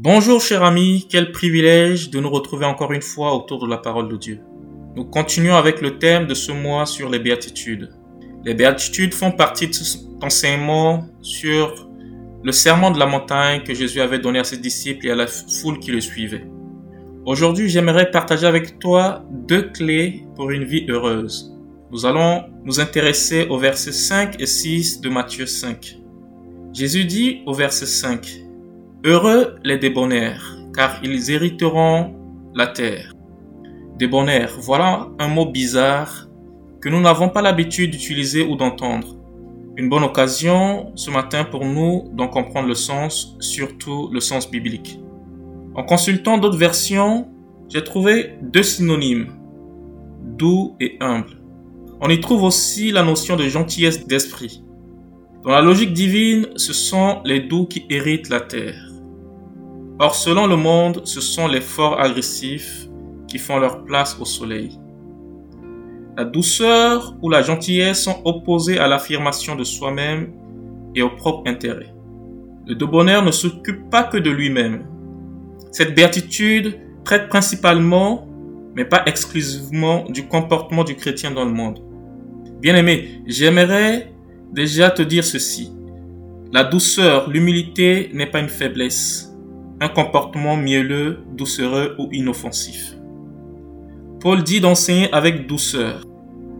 Bonjour chers amis, quel privilège de nous retrouver encore une fois autour de la parole de Dieu. Nous continuons avec le thème de ce mois sur les béatitudes. Les béatitudes font partie de cet enseignement sur le serment de la montagne que Jésus avait donné à ses disciples et à la foule qui le suivait. Aujourd'hui, j'aimerais partager avec toi deux clés pour une vie heureuse. Nous allons nous intéresser aux versets 5 et 6 de Matthieu 5. Jésus dit au verset 5, Heureux les débonnaires, car ils hériteront la terre. Débonnaire, voilà un mot bizarre que nous n'avons pas l'habitude d'utiliser ou d'entendre. Une bonne occasion ce matin pour nous d'en comprendre le sens, surtout le sens biblique. En consultant d'autres versions, j'ai trouvé deux synonymes, doux et humble. On y trouve aussi la notion de gentillesse d'esprit. Dans la logique divine, ce sont les doux qui héritent la terre. Or, selon le monde, ce sont les forts agressifs qui font leur place au soleil. La douceur ou la gentillesse sont opposées à l'affirmation de soi-même et au propre intérêt. Le de bonheur ne s'occupe pas que de lui-même. Cette béatitude traite principalement, mais pas exclusivement, du comportement du chrétien dans le monde. Bien-aimé, j'aimerais déjà te dire ceci. La douceur, l'humilité n'est pas une faiblesse un comportement mielleux, doucereux ou inoffensif. Paul dit d'enseigner avec douceur,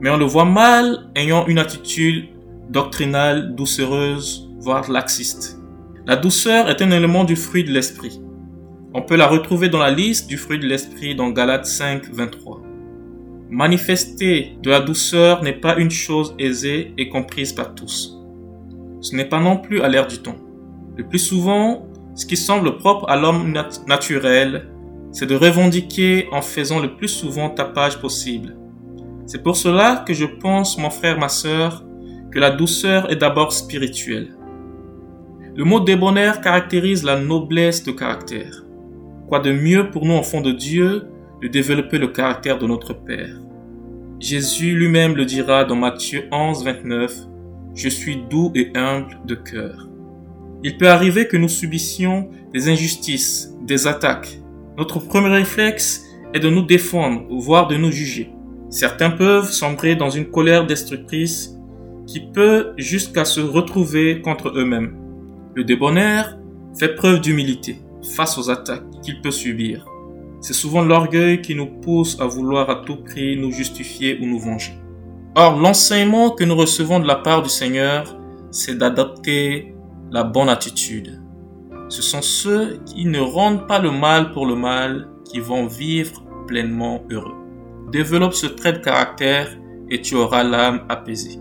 mais on le voit mal ayant une attitude doctrinale, doucereuse, voire laxiste. La douceur est un élément du fruit de l'esprit. On peut la retrouver dans la liste du fruit de l'esprit dans Galates 5, 23. Manifester de la douceur n'est pas une chose aisée et comprise par tous. Ce n'est pas non plus à l'air du temps. Le plus souvent, ce qui semble propre à l'homme naturel, c'est de revendiquer en faisant le plus souvent tapage possible. C'est pour cela que je pense, mon frère, ma sœur, que la douceur est d'abord spirituelle. Le mot débonnaire caractérise la noblesse de caractère. Quoi de mieux pour nous, enfants de Dieu, de développer le caractère de notre Père? Jésus lui-même le dira dans Matthieu 11, 29, Je suis doux et humble de cœur. Il peut arriver que nous subissions des injustices, des attaques. Notre premier réflexe est de nous défendre, voire de nous juger. Certains peuvent sombrer dans une colère destructrice qui peut jusqu'à se retrouver contre eux-mêmes. Le débonnaire fait preuve d'humilité face aux attaques qu'il peut subir. C'est souvent l'orgueil qui nous pousse à vouloir à tout prix nous justifier ou nous venger. Or, l'enseignement que nous recevons de la part du Seigneur, c'est d'adopter la bonne attitude. Ce sont ceux qui ne rendent pas le mal pour le mal qui vont vivre pleinement heureux. Développe ce trait de caractère et tu auras l'âme apaisée.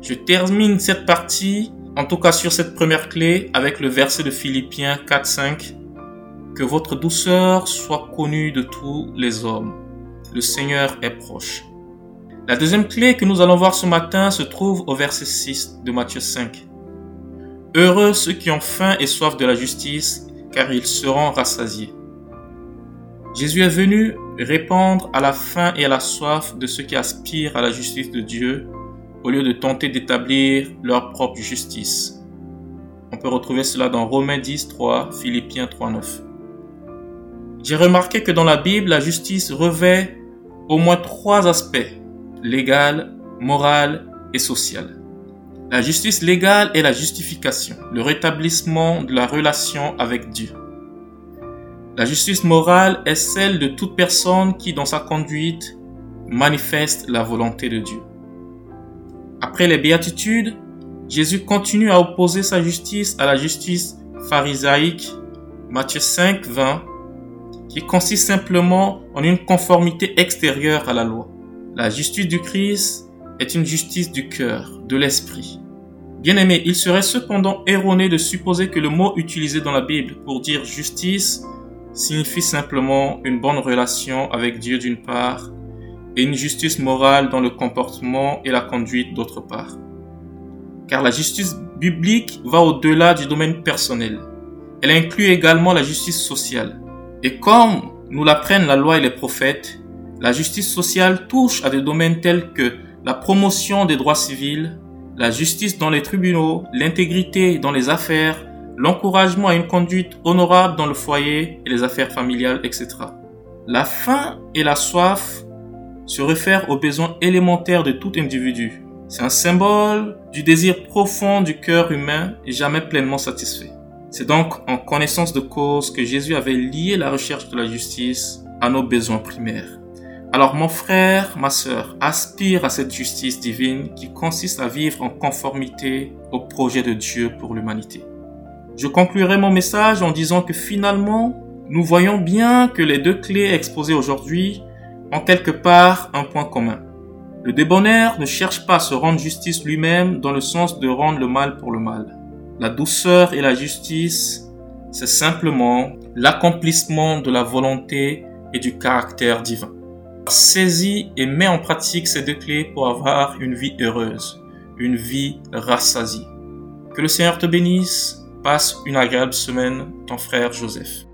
Je termine cette partie, en tout cas sur cette première clé, avec le verset de Philippiens 4-5. Que votre douceur soit connue de tous les hommes. Le Seigneur est proche. La deuxième clé que nous allons voir ce matin se trouve au verset 6 de Matthieu 5. Heureux ceux qui ont faim et soif de la justice, car ils seront rassasiés. Jésus est venu répondre à la faim et à la soif de ceux qui aspirent à la justice de Dieu, au lieu de tenter d'établir leur propre justice. On peut retrouver cela dans Romains 10, 3, Philippiens 3, 9. J'ai remarqué que dans la Bible, la justice revêt au moins trois aspects, légal, moral et social. La justice légale est la justification, le rétablissement de la relation avec Dieu. La justice morale est celle de toute personne qui, dans sa conduite, manifeste la volonté de Dieu. Après les béatitudes, Jésus continue à opposer sa justice à la justice pharisaïque, Matthieu 5, 20, qui consiste simplement en une conformité extérieure à la loi. La justice du Christ est une justice du cœur, de l'esprit. Bien aimé, il serait cependant erroné de supposer que le mot utilisé dans la Bible pour dire justice signifie simplement une bonne relation avec Dieu d'une part et une justice morale dans le comportement et la conduite d'autre part. Car la justice biblique va au-delà du domaine personnel. Elle inclut également la justice sociale. Et comme nous l'apprennent la loi et les prophètes, la justice sociale touche à des domaines tels que la promotion des droits civils, la justice dans les tribunaux, l'intégrité dans les affaires, l'encouragement à une conduite honorable dans le foyer et les affaires familiales, etc. La faim et la soif se réfèrent aux besoins élémentaires de tout individu. C'est un symbole du désir profond du cœur humain jamais pleinement satisfait. C'est donc en connaissance de cause que Jésus avait lié la recherche de la justice à nos besoins primaires. Alors mon frère, ma sœur, aspire à cette justice divine qui consiste à vivre en conformité au projet de Dieu pour l'humanité. Je conclurai mon message en disant que finalement, nous voyons bien que les deux clés exposées aujourd'hui ont quelque part un point commun. Le débonnaire ne cherche pas à se rendre justice lui-même dans le sens de rendre le mal pour le mal. La douceur et la justice, c'est simplement l'accomplissement de la volonté et du caractère divin. Saisis et mets en pratique ces deux clés pour avoir une vie heureuse, une vie rassasiée. Que le Seigneur te bénisse. Passe une agréable semaine, ton frère Joseph.